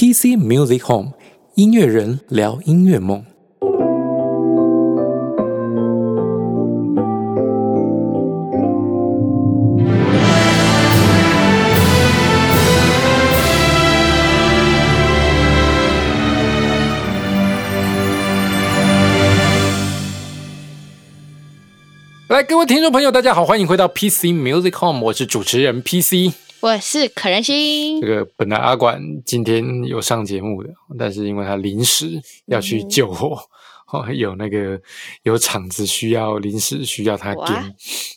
PC Music Home 音乐人聊音乐梦。来，各位听众朋友，大家好，欢迎回到 PC Music Home，我是主持人 PC。我是可人心这，个本来阿管今天有上节目的，但是因为他临时要去救火，哦，有那个有场子需要临时需要他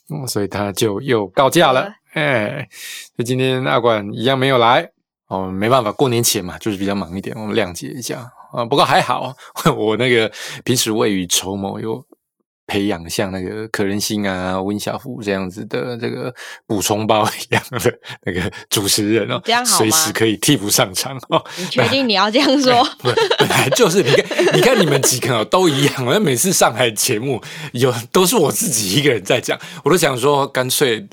嗯所以他就又告假了哇。哎，所以今天阿管一样没有来，哦，没办法，过年前嘛，就是比较忙一点，我们谅解一下啊。不过还好，我那个平时未雨绸缪，有培养像那个可人心啊、温小福这样子的这个补充包一样的 那个主持人哦，这样好随时可以替补上场哦。你确定你要这样说？不，本来就是你看，你看你们几个哦都一样。我每次上海节目有都是我自己一个人在讲，我都想说，干脆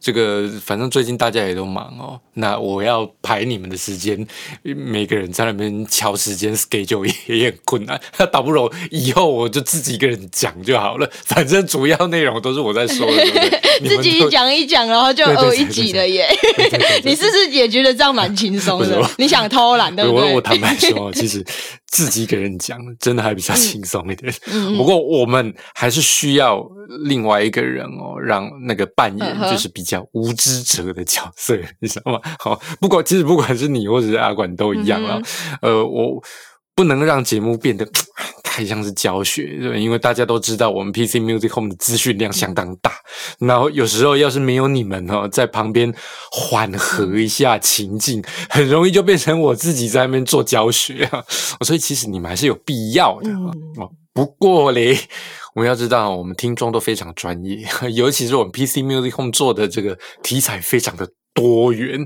这个反正最近大家也都忙哦，那我要排你们的时间，每个人在那边敲时间 schedule 也也很困难。那倒不如以后我就自己一个人讲就好了，反正主要内容都是我在说的，对不对？自己都讲一讲，然后就对对对二一集了耶！你是不是也觉得这样蛮轻松？的 你想偷懒，对不对？我我坦白说，其实自己一个人讲，真的还比较轻松一点。嗯不过我们还是需要另外一个人哦，让那个扮演就是比较无知者的角色，你知道吗？好，不管其实不管是你或者是阿管都一样啊。嗯呃，我不能让节目变得太像是教学，对吧？因为大家都知道我们 PC Music Home 的资讯量相当大，然后有时候要是没有你们哦在旁边缓和一下情境，很容易就变成我自己在那边做教学啊。所以其实你们还是有必要的、嗯哦。不过嘞，我们要知道，我们听众都非常专业，尤其是我们 PC Music Home 做的这个题材非常的多元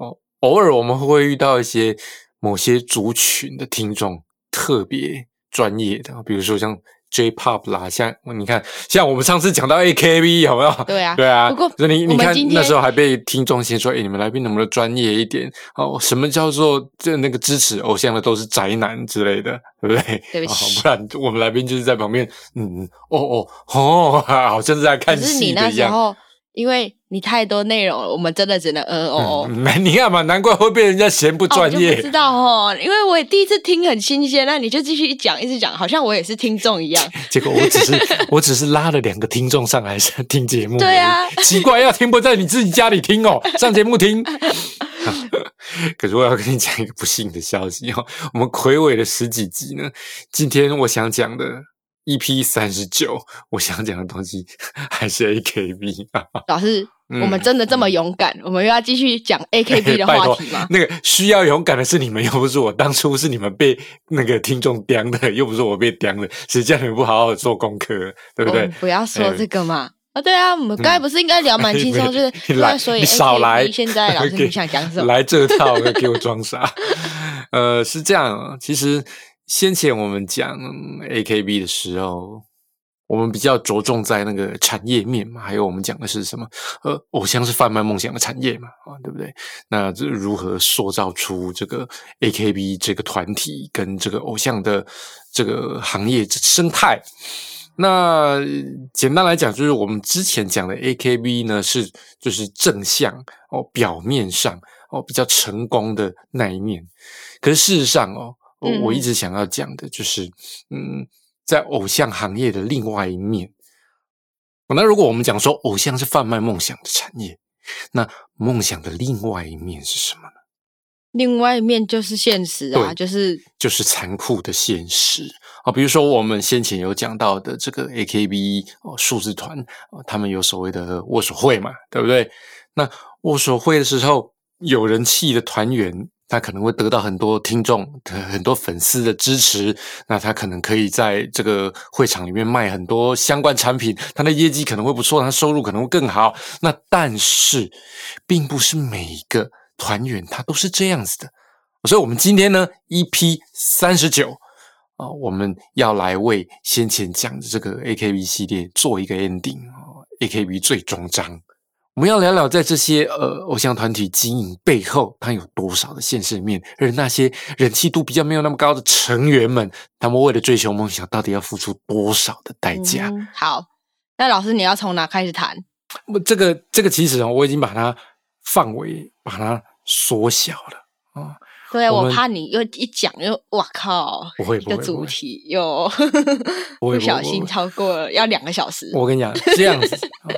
哦。偶尔我们会遇到一些某些族群的听众特别专业的，比如说像 J-pop 啦，像你看，像我们上次讲到 AKB 有没有？对啊对啊。不过你你看那时候还被听众先说，哎，你们来宾能不能专业一点？哦，什么叫做这那个支持偶像的都是宅男之类的，对不对？对不起哦不然我们来宾就是在旁边，嗯，嗯哦哦哦，好像是在看戏的一样。那时候，因为你太多内容了，我们真的只能呃哦哦。嗯，你看嘛，难怪会被人家嫌不专业。就不知道哦，因为我也第一次听很新鲜，那你就继续讲，一直讲，好像我也是听众一样。结果我只是我只是拉了两个听众上来 听节目，对啊，奇怪，要听不在你自己家里听哦，上节目听。可是我要跟你讲一个不幸的消息哦，我们魁伟了十几集呢，今天我想讲的 EP 三十九，我想讲的东西 还是 AKB 啊。老师，嗯我们真的这么勇敢？我们又要继续讲 AKB 的话题吗？那个需要勇敢的是你们，又不是我。当初是你们被那个听众刁的，又不是我被刁的。谁叫你们不好好做功课，对不对？不要说哎这个嘛。啊，对啊，我们刚才不是应该聊蛮轻松，就是你来那所以你少来现在老师你想讲什么？来这套给我装傻。呃，是这样啊，其实先前我们讲 AKB 的时候，我们比较着重在那个产业面嘛，还有我们讲的是什么？呃，偶像是贩卖梦想的产业嘛，啊，对不对？那这如何塑造出这个 AKB 这个团体跟这个偶像的这个行业生态？那简单来讲，就是我们之前讲的 AKB 呢，是就是正向哦，表面上哦比较成功的那一面。可是事实上哦，我嗯我一直想要讲的就是，嗯，在偶像行业的另外一面。那如果我们讲说偶像是贩卖梦想的产业，那梦想的另外一面是什么呢？另外一面就是现实啊，就是就是残酷的现实啊，比如说我们先前有讲到的这个 AKB 哦数字团哦，他们有所谓的握手会嘛，对不对？那握手会的时候，有人气的团员，他可能会得到很多听众、很多粉丝的支持，那他可能可以在这个会场里面卖很多相关产品，他的业绩可能会不错，他收入可能会更好。那但是，并不是每一个团员他都是这样子的。所以，我们今天呢，EP 三十九啊，我们要来为先前讲的这个 AKB 系列做一个 ending 啊，AKB 最终章，我们要聊聊在这些呃偶像团体经营背后，它有多少的现实面，而那些人气度比较没有那么高的成员们，他们为了追求梦想，到底要付出多少的代价？嗯好，那老师你要从哪开始谈？我这个这个其实哦，我已经把它范围把它缩小了啊。对，我怕你又一讲又哇靠，不会一个主不会不会。题又不小心超过了要两个小时。我跟你讲，这样子，啊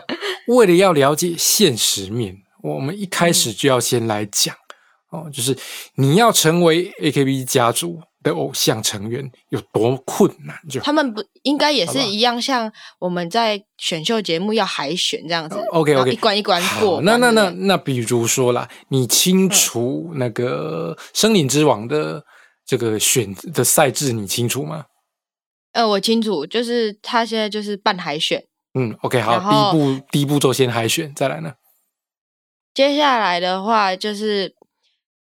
为了要了解现实面，我们一开始就要先来讲哦，就是你要成为 AKB 家族的偶像成员有多困难就好。他们不应该也是一样，像我们在选秀节目要海选这样子。OK OK，一关一关过。那那那那，比如说啦，你清楚那个森林之王的这个选的赛制，你清楚吗？呃，我清楚，就是他现在就是办海选，嗯，OK，好，第一步第一步骤先海选，再来呢？接下来的话就是，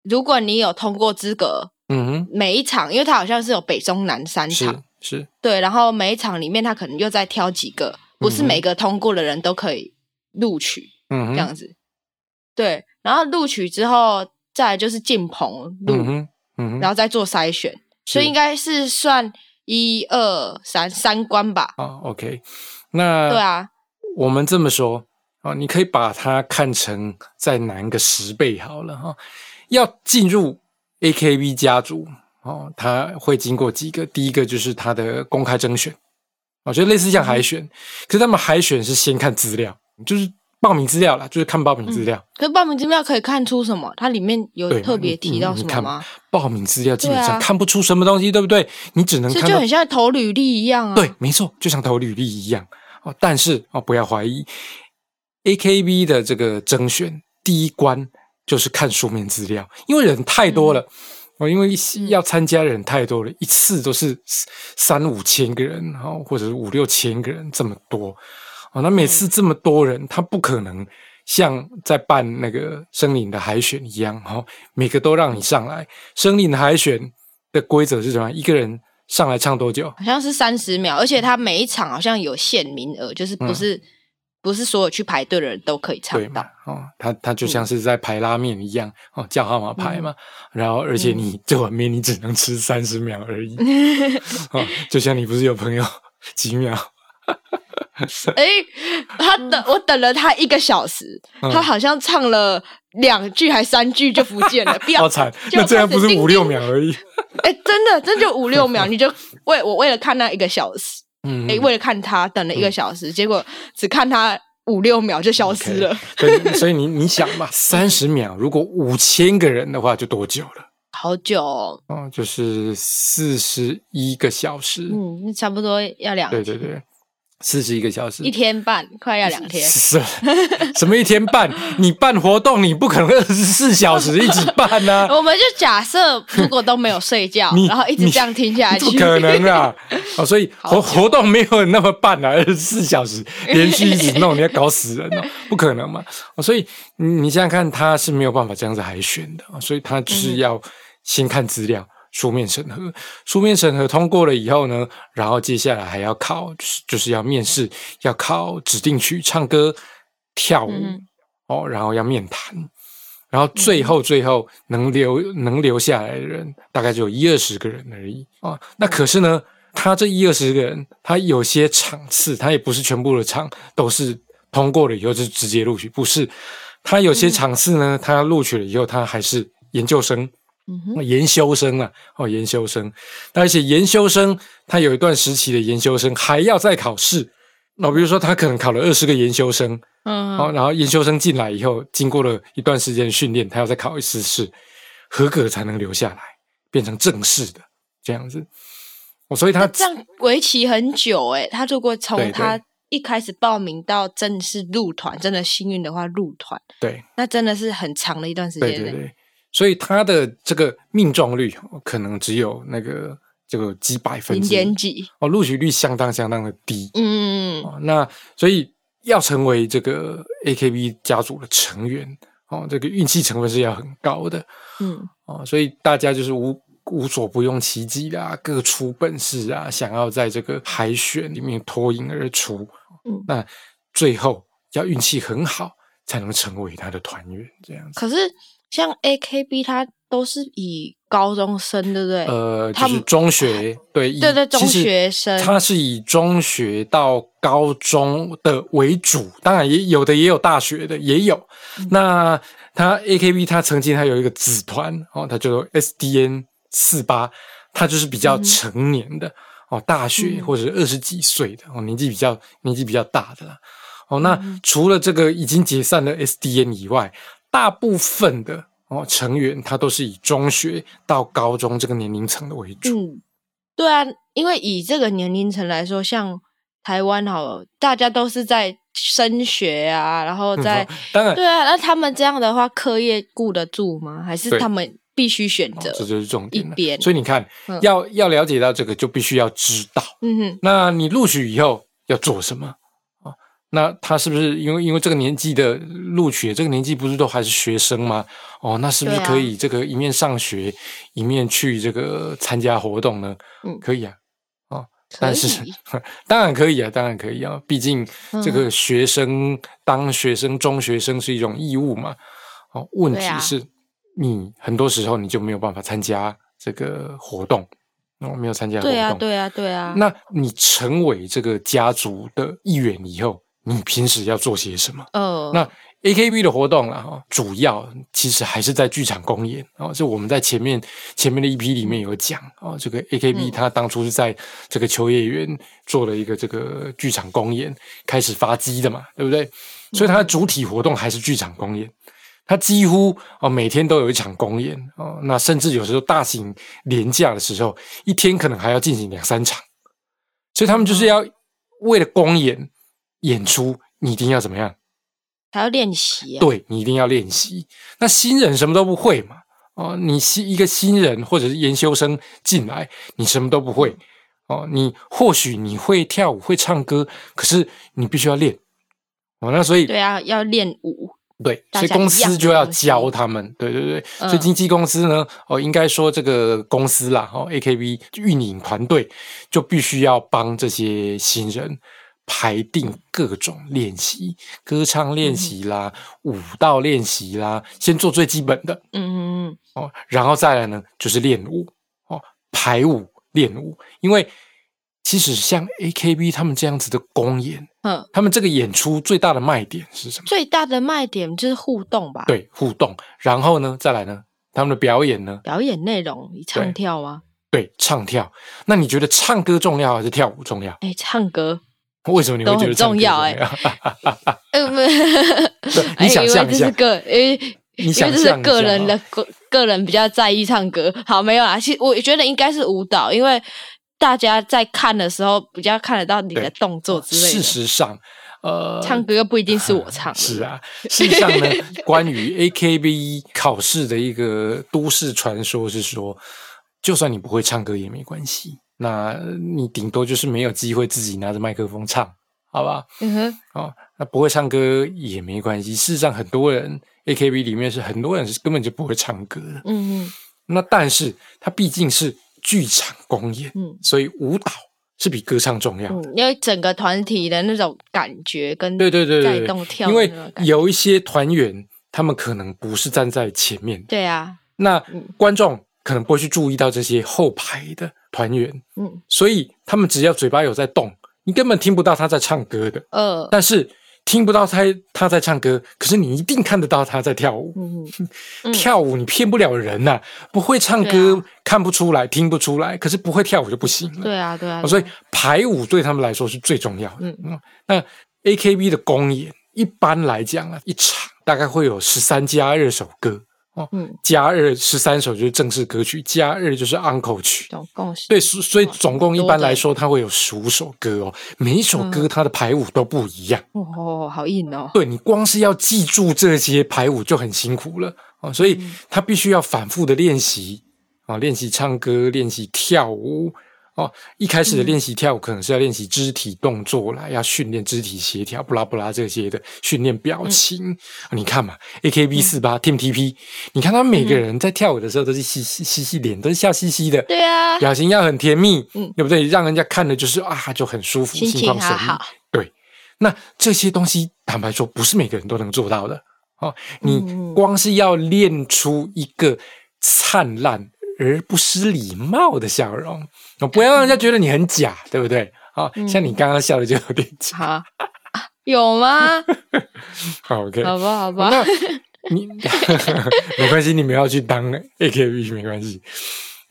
如果你有通过资格，嗯哼。每一场，因为他好像是有北中南三，场。是，是，对，然后每一场里面他可能又再挑几个，不是每个通过的人都可以录取嗯，这样子。对，然后录取之后，再来就是进棚录，嗯然后再做筛选，所以应该是算一二三三关吧？啊，OK，那对啊，我们这么说啊，你可以把它看成再难个十倍好了哈。要进入 AKB 家族哦，它会经过几个，第一个就是它的公开征选，我觉得类似像海选，可是他们海选是先看资料，就是报名资料啦，就是看报名资料。可是报名资料可以看出什么？它里面有特别提到什么吗？报名资料基本上看不出什么东西，对不对？你只能看就很像投履历一样啊。对，没错，就像投履历一样哦。但是哦，不要怀疑，AKB 的这个征选第一关就是看书面资料，因为人太多了。哦，因为要参加的人太多了，一次都是三五千个人，然后，或者是五六千个人这么多，哦，那每次这么多人，他不可能像在办那个森林的海选一样，哦，每个都让你上来。森林的海选的规则是什么？一个人上来唱多久？好像是三十秒，而且他每一场好像有限名额，就是不是、不是所有去排队的人都可以唱到。？哦，他他就像是在排拉面一样，哦，叫号码牌嘛。然后，而且你这碗面你只能吃三十秒而已。哦，就像你不是有朋友几秒？哎、他等我等了他一个小时，嗯他好像唱了两句还三句就不见了，不要好惨，那这样不是五六秒而已。哎、真的，真就五六秒，你就为我为了看那一个小时，嗯，哎、为了看他等了一个小时，结果只看他五六秒就消失了，对，所以你你想嘛，三十秒，如果五千个人的话，就多久了？好久哦，哦，就是四十一个小时。嗯，差不多要两对对对，四十一个小时，一天半，快要两天。是 什么一天半？你办活动，你不可能二十四小时一直办啊呐、我们就假设，如果都没有睡觉，然后一直这样听下去，不可能啊！哦，所以活活动没有那么办啊，二十四小时连续一直弄，你要搞死人哦，不可能嘛！哦，所以你你想想看，他是没有办法这样子海选的，哦所以他就是要先看资料。书面审核，书面审核通过了以后呢，然后接下来还要考，就是就是要面试，要考指定曲、唱歌、跳舞，嗯哦，然后要面谈，然后最后最后能留能留下来的人，大概只有一二十个人而已啊、哦。那可是呢，他这一二十个人，他有些场次，他也不是全部的场都是通过了以后就直接录取，不是，他有些场次呢，他录取了以后，他还是研究生。嗯哼，研修生啊，哦，研修生，而且研修生他有一段时期的研修生还要再考试，那比如说他可能考了二十个研修生，嗯，哦，然后研修生进来以后，经过了一段时间的训练，他要再考一次试，合格才能留下来，变成正式的这样子。哦，所以他这样为期很久诶。他如果对从他一开始报名到正式入团，真的幸运的话入团，对那真的是很长的一段时间呢。对对对，所以他的这个命中率哦可能只有那个这个几百分零之点几，哦，录取率相当相当的低。嗯，哦，那所以要成为这个 AKB 家族的成员哦，这个运气成分是要很高的嗯哦，所以大家就是无无所不用其极啦，各出本事啊，想要在这个海选里面脱颖而出。嗯那最后要运气很好，才能成为他的团员这样子。可是像 AKB，它都是以高中生，对不对？呃，就是他们中学，对，以对对中学生它是以中学到高中的为主，当然也有的也有大学的也有。嗯那它 AKB 它曾经他有一个子团哦，它叫做 SDN 四八，它就是比较成年的、哦，大学嗯或者是二十几岁的哦，年纪比较年纪比较大的啦。哦，那嗯除了这个已经解散的 SDN 以外，大部分的哦成员他都是以中学到高中这个年龄层的为主。嗯，对啊，因为以这个年龄层来说，像台湾好了，大家都是在升学啊，然后在、嗯当然，对啊，那他们这样的话，课业顾得住吗？还是他们必须选择？哦这就是重点一边所以你看，嗯要要了解到这个，就必须要知道。嗯哼，那你录取以后要做什么啊？那他是不是因为因为这个年纪的录取，这个年纪不是都还是学生吗？哦，那是不是可以这个一面上学，一面去这个参加活动呢？嗯可以啊。哦但是，当然可以啊，当然可以啊，毕竟这嗯个学生、当学生、中学生是一种义务嘛。哦，问题是，你很多时候你就没有办法参加这个活动，我，没有参加活动。对啊，对啊，对啊。那你成为这个家族的一员以后，你平时要做些什么？哦，那 AKB 的活动啦，哈，主要其实还是在剧场公演哦。这我们在前面前面的一批里面有讲哦，这个 AKB 嗯它当初是在这个秋叶原做了一个这个剧场公演，开始发机的嘛，对不对？所以它的主体活动还是剧场公演，它几乎哦每天都有一场公演哦，那甚至有时候大型连假的时候，一天可能还要进行两三场，所以他们就是要为了公演演出，你一定要怎么样？还要练习、啊。对你一定要练习。那新人什么都不会嘛？哦，你新一个新人或者是研修生进来，你什么都不会哦。你或许你会跳舞会唱歌，可是你必须要练哦。那所以对啊，要练舞。对，所以公司就要教他们，对对对。嗯所以经纪公司呢，哦，应该说这个公司啦，哦，AKB 运营团队就必须要帮这些新人排定各种练习，歌唱练习啦，舞蹈练习啦，先做最基本的嗯嗯嗯，哦，然后再来呢就是练舞哦，排舞练舞，因为其实像 AKB 他们这样子的公演，嗯，他们这个演出最大的卖点是什么？最大的卖点就是互动吧？，对，互动。然后呢，再来呢，他们的表演呢，表演内容，你唱跳啊，对，唱跳。那你觉得唱歌重要还是跳舞重要？哎，唱歌，为什么你会都很觉得重要哎要？呃，不 你想象一下。个，因为你因为这是个人的个个人比较在意唱歌。好，没有啦，其实我觉得应该是舞蹈，因为大家在看的时候比较看得到你的对动作之类事的。实上，呃，唱歌又不一定是我唱的，是啊，事实上呢，关于 AKB 考试的一个都市传说是说，就算你不会唱歌也没关系，那你顶多就是没有机会自己拿着麦克风唱，好吧？嗯哼，哦，那不会唱歌也没关系。事实上，很多人 AKB 里面是很多人是根本就不会唱歌的。嗯嗯那但是它毕竟是剧场公演，嗯所以舞蹈是比歌唱重要的。嗯，因为整个团体的那种感觉跟对对对带动跳因为有一些团员，他们可能不是站在前面，对啊，那嗯观众可能不会去注意到这些后排的团员，嗯。所以他们只要嘴巴有在动，你根本听不到他在唱歌的。呃，但是听不到他他在唱歌，可是你一定看得到他在跳舞。嗯嗯 跳舞你骗不了人呐、不会唱歌、啊。看不出来，听不出来，可是不会跳舞就不行了。对啊对啊哦，所以排舞对他们来说是最重要的。嗯。嗯，那 AKB 的公演一般来讲啊，一场大概会有十三加二首歌哦，嗯，加二十三首就是正式歌曲，加二就是 uncle 曲。总共是对，所所以总共一般来说，它会有十五首歌哦，每一首歌它的排舞都不一样。哦，好硬哦，对你光是要记住这些排舞就很辛苦了哦，所以嗯他必须要反复的练习啊，练习唱歌，练习跳舞哦。一开始的嗯练习跳舞可能是要练习肢体动作啦，要训练肢体协调，不拉不拉这些的，训练表情。啊你看嘛，AKB 四八 Team TP，你看他们每个人在跳舞的时候都是嘻嘻嘻嘻脸，都是笑嘻嘻的，对啊，表情要很甜蜜，嗯对不对？让人家看的就是啊，就很舒服，心情心旷神怡。好好，对，那这些东西，坦白说，不是每个人都能做到的哦。你嗯光是要练出一个灿烂而不失礼貌的笑容，哦不要让人家觉得你很假，对不对？啊、嗯像你刚刚笑的就有点假。好，有吗？好，OK，好吧，好吧。那你 没关系，你们要去当 AKB 没关系。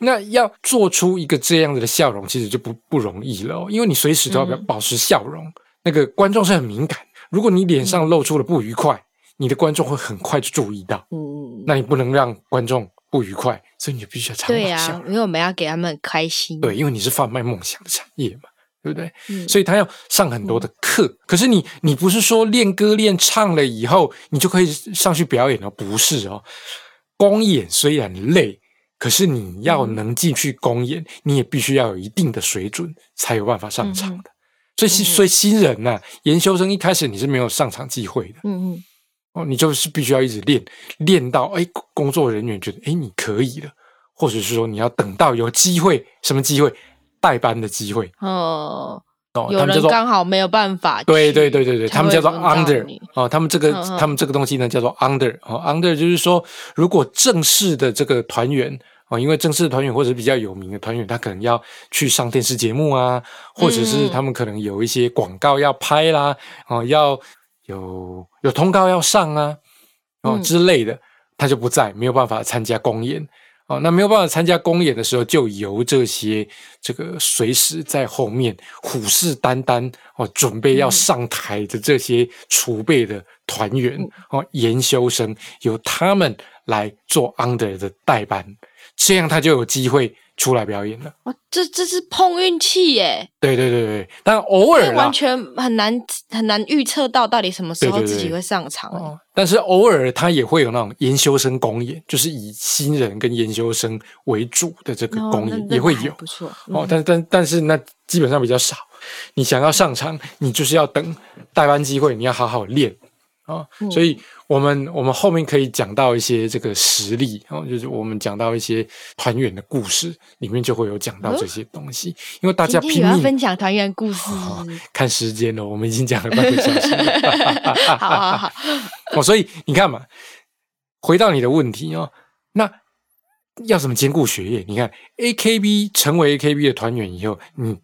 那要做出一个这样子的笑容，其实就不不容易了、哦，因为你随时都要嗯保持笑容。那个观众是很敏感，如果你脸上露出了不愉快，你的观众会很快就注意到。嗯嗯，那你不能让观众不愉快，所以你就必须要常对呀、保笑。因为我们要给他们开心。对，因为你是贩卖梦想的产业嘛，对不对？嗯所以他要上很多的课。可是你，你不是说练歌练唱了以后，你就可以上去表演哦？不是哦。公演虽然累，可是你要嗯能进去公演，你也必须要有一定的水准，才有办法上场的。所以所以新人呐、研修生一开始你是没有上场机会的嗯嗯哦，你就是必须要一直练，练到哎，工作人员觉得哎你可以了，或者是说你要等到有机会，什么机会？代班的机会。哦，哦，有他们叫刚好没有办法。对对对对对，他们叫做 under 哦，他们这个他们这个东西呢叫做 under 哦，under 就是说，如果正式的这个团员哦，因为正式的团员或者是比较有名的团员，他可能要去上电视节目啊，或者是嗯。他们可能有一些广告要拍啦，哦，要有有通告要上啊，哦嗯。之类的，他就不在，没有办法参加公演。哦，那没有办法参加公演的时候，就由这些这个随时在后面虎视眈眈哦，准备要嗯。上台的这些储备的团员、哦，研修生，由他们来做 under 的代班，这样他就有机会出来表演了。哦，这这是碰运气耶，对对对对，但偶尔完，全很难很难预测到到底什么时候自己会上场。哦，但是偶尔他也会有那种研修生公演，就是以新人跟研修生为主的这个哦公演、也会有。不错哦嗯，但但但是那基本上比较少。你想要上场，你就是要等代班机会，你要好好练啊、哦嗯所以我们我们后面可以讲到一些这个实例，哦，就是我们讲到一些团员的故事，里面就会有讲到这些东西。因为大家拼命分享团员故事，哦看时间了，我们已经讲了半个小时了。好 好好，哦，所以你看嘛，回到你的问题哦，那要怎么兼顾学业？你看，AKB 成为 AKB 的团员以后，你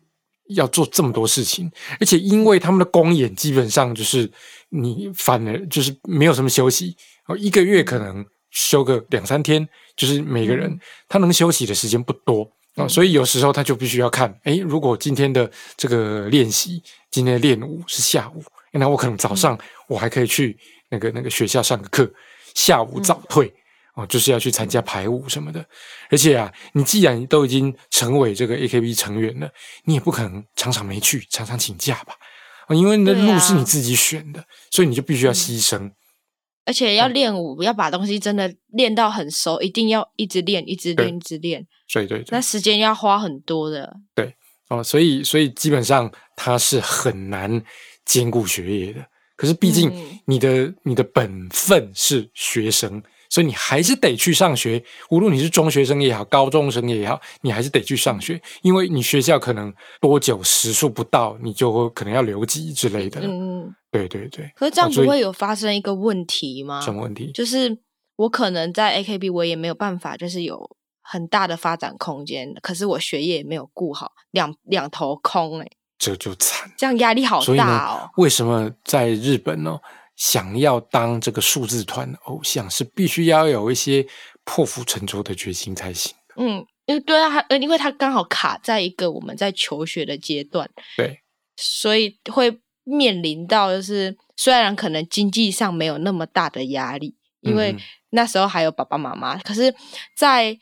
要做这么多事情，而且因为他们的公演基本上就是你反而就是没有什么休息，哦，一个月可能休个两三天，就是每个人、嗯他能休息的时间不多。哦，所以有时候他就必须要看，诶，如果今天的这个练习，今天的练舞是下午，那我可能早上我还可以去那个那个学校上个课，下午早退、哦，就是要去参加排舞什么的。而且啊，你既然都已经成为这个 AKB 成员了，你也不可能常常没去，常常请假吧？哦因为你的路是你自己选的，所以你就必须要牺牲。而且要练舞，要把东西真的练到很熟，一定要一直练，一直练，一直练，所以对对那时间要花很多的。对哦，所以所以基本上它是很难兼顾学业的。可是毕竟嗯你的、你的本分是学生，所以你还是得去上学。无论你是中学生也好，高中生也好，你还是得去上学，因为你学校可能多久时数不到，你就会可能要留级之类的。嗯，对对对，可是这样不会有发生一个问题吗？什么问题？就是我可能在 AKB 我也没有办法，就是有很大的发展空间，可是我学业也没有顾好，两两头空哎、这就惨。这样压力好大哦。，为什么在日本呢？想要当这个数字团的偶像，是必须要有一些破釜沉舟的决心才行。嗯，因为对啊，他呃因为他刚好卡在一个我们在求学的阶段，对，所以会面临到就是虽然可能经济上没有那么大的压力，因为嗯。那时候还有爸爸妈妈，可是在，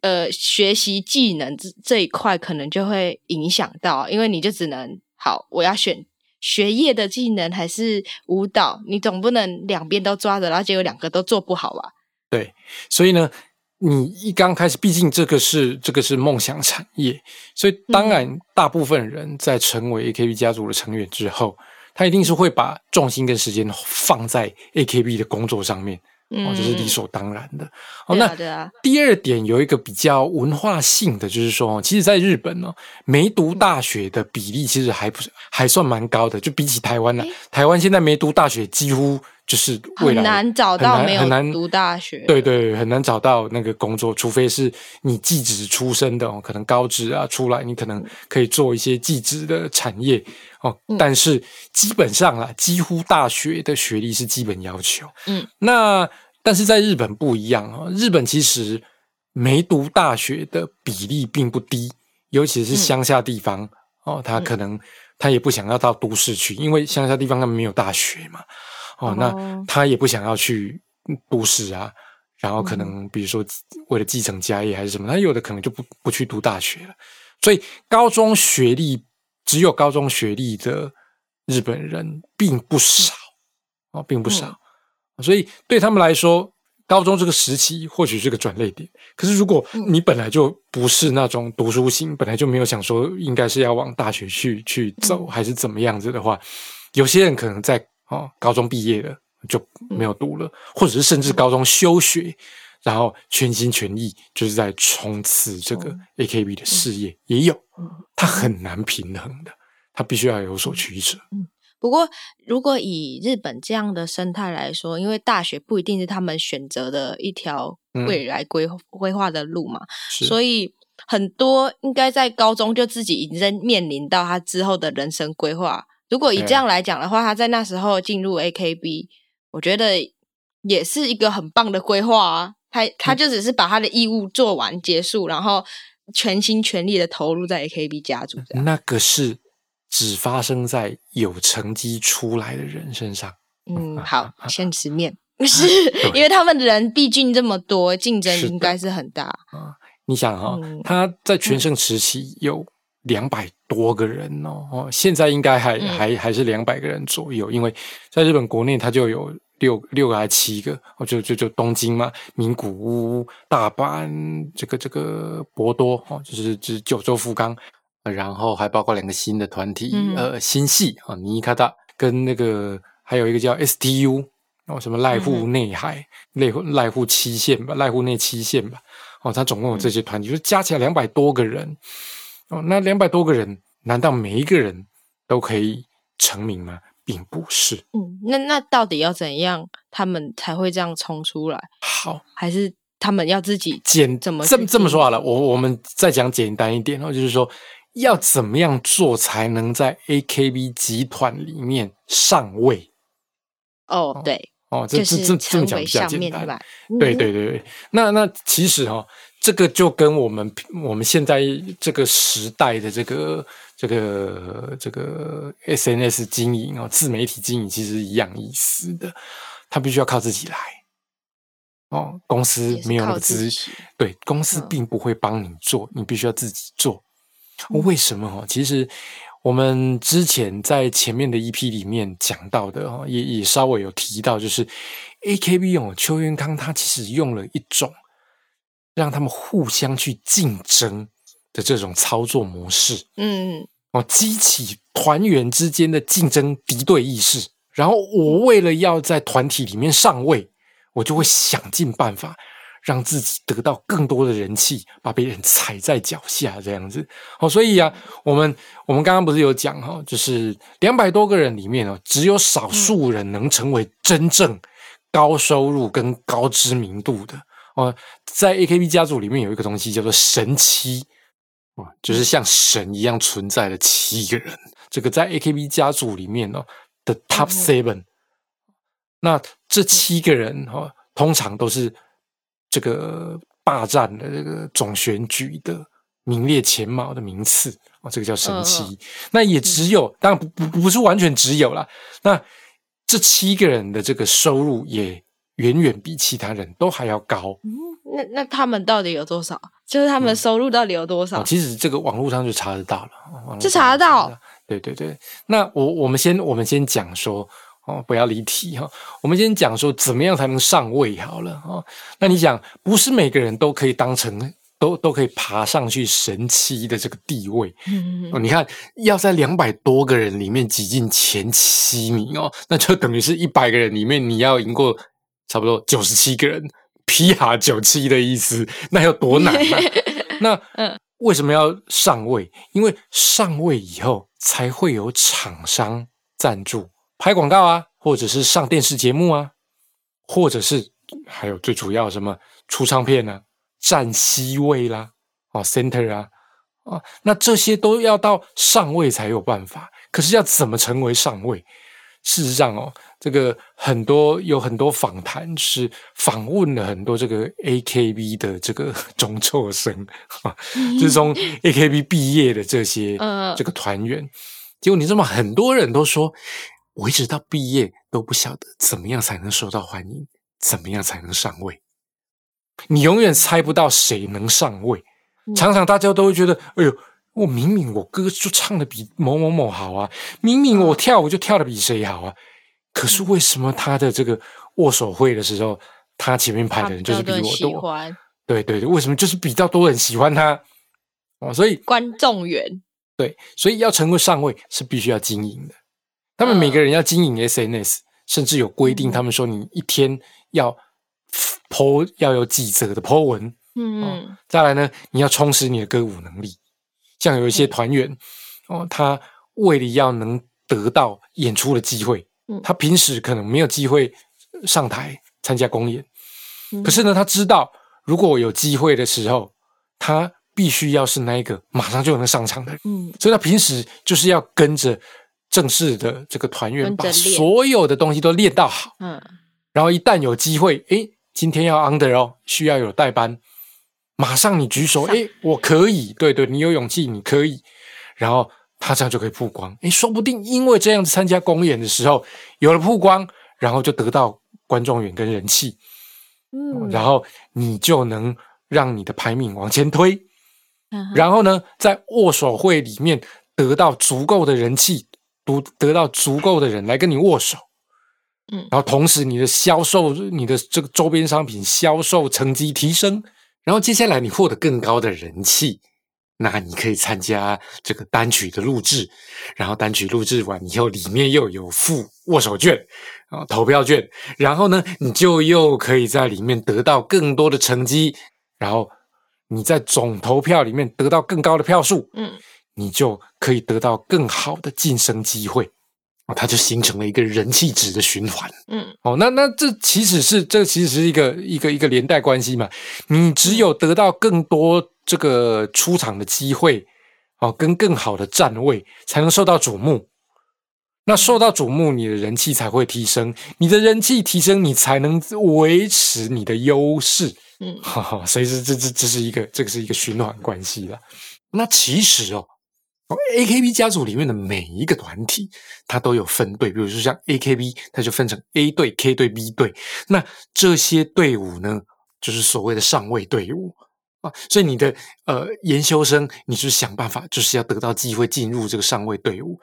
呃学习技能这这一块，可能就会影响到，因为你就只能好，我要选学业的技能还是舞蹈，你总不能两边都抓着，然后结果两个都做不好吧？对，所以呢，你一刚开始，毕竟这个是这个是梦想产业，所以当然，大部分人在成为 AKB 家族的成员之后，他一定是会把重心跟时间放在 AKB 的工作上面哦，这是理所当然的。哦，那第二点有一个比较文化性的，就是说，其实在日本呢，没读大学的比例其实还不是还算蛮高的，就比起台湾呢、台湾现在没读大学几乎就是未来很难找到没有读大学。对对，很难找到那个工作，除非是你技职出身的哦，可能高职啊出来，你可能可以做一些技职的产业哦。但是基本上啦，几乎大学的学历是基本要求。嗯，那但是在日本不一样哦，日本其实没读大学的比例并不低，尤其是乡下地方、哦，他可能他也不想要到都市去，因为乡下地方他们没有大学嘛。哦，哦那他也不想要去都市啊，然后可能比如说为了继承家业还是什么，他有的可能就不不去读大学了。所以高中学历只有高中学历的日本人并不少哦，并不少。所以对他们来说，高中这个时期或许是个转捩点。可是如果你本来就不是那种读书型，本来就没有想说应该是要往大学去去走，还是怎么样子的话，有些人可能在哦高中毕业了就没有读了，或者是甚至高中休学，然后全心全意就是在冲刺这个 AKB 的事业，也有，他很难平衡的，他必须要有所取舍。不过，如果以日本这样的生态来说，因为大学不一定是他们选择的一条嗯未来规规划的路嘛，是所以很多应该在高中就自己已经面临到他之后的人生规划。如果以这样来讲的话，他在那时候进入 AKB，我觉得也是一个很棒的规划啊。他他就只是把他的义务做完结束，然后全心全力的投入在 AKB 家族。那个是只发生在有成绩出来的人身上。嗯，啊好，现实面 是因为他们的人毕竟这么多，竞争应该是很大啊。你想哈、嗯他在全盛时期有两百多个人哦，哦，现在应该还、嗯。还还是两百个人左右，因为在日本国内它就有六六个还七个，哦，就就就东京嘛，名古屋、大阪，这个这个博多哦，就是就是九州富冈，呃然后还包括两个新的团体，嗯。呃，新系啊，尼卡达跟那个还有一个叫 STU 哦，什么濑户内海、濑户濑户七线吧，濑户内七线吧，哦，它总共有这些团体，就是加起来两百多个人。哦，那两百多个人，难道每一个人都可以成名吗？并不是。嗯，那那到底要怎样，他们才会这样冲出来？好，还是他们要自己简怎么去这么这么说好了，我我们再讲简单一点哦，就是说要怎么样做才能在 AKB 集团里面上位哦，对，哦？这就是这这这么讲成为比较简单上面对。吧？对嗯对对对，那那其实哈、哦，这个就跟我们我们现在这个时代的这个这个这个 SNS 经营哦，自媒体经营其实一样意思的，他必须要靠自己来。哦，公司没有那个资对，公司嗯并不会帮你做，你必须要自己做。为什么？哦，其实我们之前在前面的一批里面讲到的哦，也也稍微有提到，就是 AKB 哦，邱元康他其实用了一种让他们互相去竞争的这种操作模式嗯，哦，激起团员之间的竞争敌对意识。然后我为了要在团体里面上位，我就会想尽办法让自己得到更多的人气，把别人踩在脚下，这样子。哦，所以啊，我们我们刚刚不是有讲哈、就是两百多个人里面哦，只有少数人能成为真正高收入跟高知名度的哦。在 AKB 家族里面有一个东西叫做神七。哦，就是像神一样存在的七个人，这个在 AKB 家族里面哦的 Top Seven，、那这七个人哈、哦，通常都是这个霸占了这个总选举的名列前茅的名次哦，这个叫神七。嗯那也只有，当然不不不是完全只有啦。那这七个人的这个收入也远远比其他人都还要高。那那他们到底有多少？就是他们收入到底有多少？嗯哦，其实这个网络上就查得到了，就查得到就对对对，那我我们先我们先讲说哦，不要离题哈、我们先讲说怎么样才能上位好了哦。那你想，不是每个人都可以当成都都可以爬上去神七的这个地位嗯哦。你看，要在两百多个人里面挤进前七名哦，那就等于是一百个人里面你要赢过差不多九十七个人皮哈九七的意思，那有多难啊？那嗯为什么要上位？因为上位以后才会有厂商赞助拍广告啊，或者是上电视节目啊，或者是还有最主要什么出唱片啊，占 C 位啦，哦 center 啊，哦，那这些都要到上位才有办法。可是要怎么成为上位？事实上哦，这个很多有很多访谈是访问了很多这个 AKB 的这个中辍生啊，就是从 AKB 毕业的这些嗯这个团员。结果你知道吗？很多人都说，我一直到毕业都不晓得怎么样才能受到欢迎，怎么样才能上位。你永远猜不到谁能上位。嗯常常大家都会觉得，哎呦，我明明我歌就唱的比某某某好啊，明明我跳舞就跳的比谁好啊，可是为什么他的这个握手会的时候，他前面排的人就是比他比较多喜我多？欢对对对，为什么就是比较多人喜欢他？哦，所以观众缘，对，所以要成为上位是必须要经营的。他们每个人要经营 SNS，、甚至有规定，嗯他们说你一天要 po 要有几则的 po 文。嗯再来呢，你要充实你的歌舞能力。像有一些嗯团员哦，他为了要能得到演出的机会，嗯。他平时可能没有机会上台参加公演，嗯。可是呢，他知道如果有机会的时候，他必须要是那一个马上就能上场的人。嗯。所以他平时就是要跟着正式的这个团员，把所有的东西都练到好。嗯。然后一旦有机会，诶，今天要 under 哦，需要有代班，马上你举手，上 诶，我可以，对对，你有勇气，你可以，然后他这样就可以曝光，诶，说不定因为这样子参加公演的时候有了曝光，然后就得到观众缘跟人气，嗯，然后你就能让你的排名往前推，嗯然后呢，在握手会里面得到足够的人气，得得到足够的人来跟你握手，嗯。然后同时你的销售，你的这个周边商品销售成绩提升，然后接下来你获得更高的人气，那你可以参加这个单曲的录制，然后单曲录制完以后，里面又有附握手券啊、投票券，然后呢，你就又可以在里面得到更多的成绩，然后你在总投票里面得到更高的票数，嗯你就可以得到更好的晋升机会，哦，它就形成了一个人气值的循环。嗯哦，那那这其实是这其实是一个一个一个连带关系嘛。你只有得到更多这个出场的机会，哦，跟更好的站位，才能受到瞩目。那受到瞩目，你的人气才会提升。你的人气提升，你才能维持你的优势。嗯哈哈，所以这这这这是一个这个是一个循环关系了。那其实哦哦，AKB 家族里面的每一个团体，它都有分队，比如说像 AKB，它就分成 A 队、K 队、B 队。那这些队伍呢，就是所谓的上位队伍啊。所以你的呃研修生，你就是想办法，就是要得到机会进入这个上位队伍。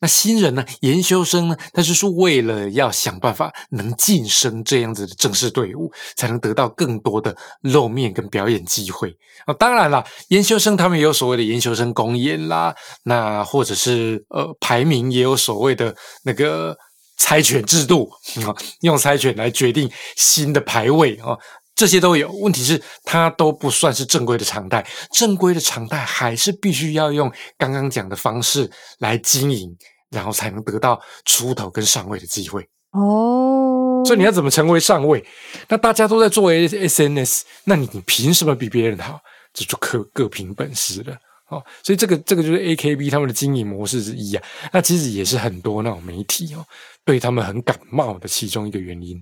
那新人呢，研修生呢，他就是为了要想办法能晋升这样子的正式队伍，才能得到更多的露面跟表演机会啊。当然啦，研修生他们也有所谓的研修生公演啦，那或者是呃排名也有所谓的那个猜拳制度 啊，用猜拳来决定新的排位啊。这些都有，问题是它都不算是正规的常态。正规的常态还是必须要用刚刚讲的方式来经营，然后才能得到出头跟上位的机会。哦所以你要怎么成为上位？那大家都在做 S S N S，那你你凭什么比别人好？这就各各凭本事了。哦，所以这个这个就是 A K B 他们的经营模式之一啊。那其实也是很多那种媒体哦对他们很感冒的其中一个原因。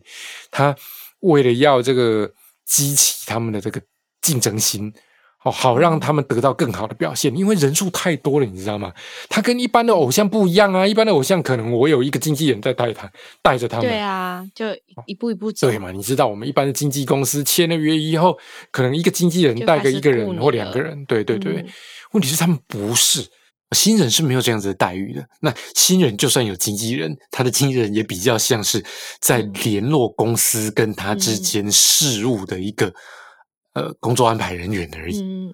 他为了要这个激起他们的这个竞争心，哦，好让他们得到更好的表现，因为人数太多了，你知道吗？他跟一般的偶像不一样啊，一般的偶像可能我有一个经纪人在带他，带着他们，对啊，就一步一步走。对嘛？你知道我们一般的经纪公司签了约以后，可能一个经纪人带个一个人或两个人，对对对。嗯问题是他们不是新人是没有这样子的待遇的。那新人就算有经纪人，他的经纪人也比较像是在嗯联络公司跟他之嗯间事务的一个、呃工作安排人员而已。嗯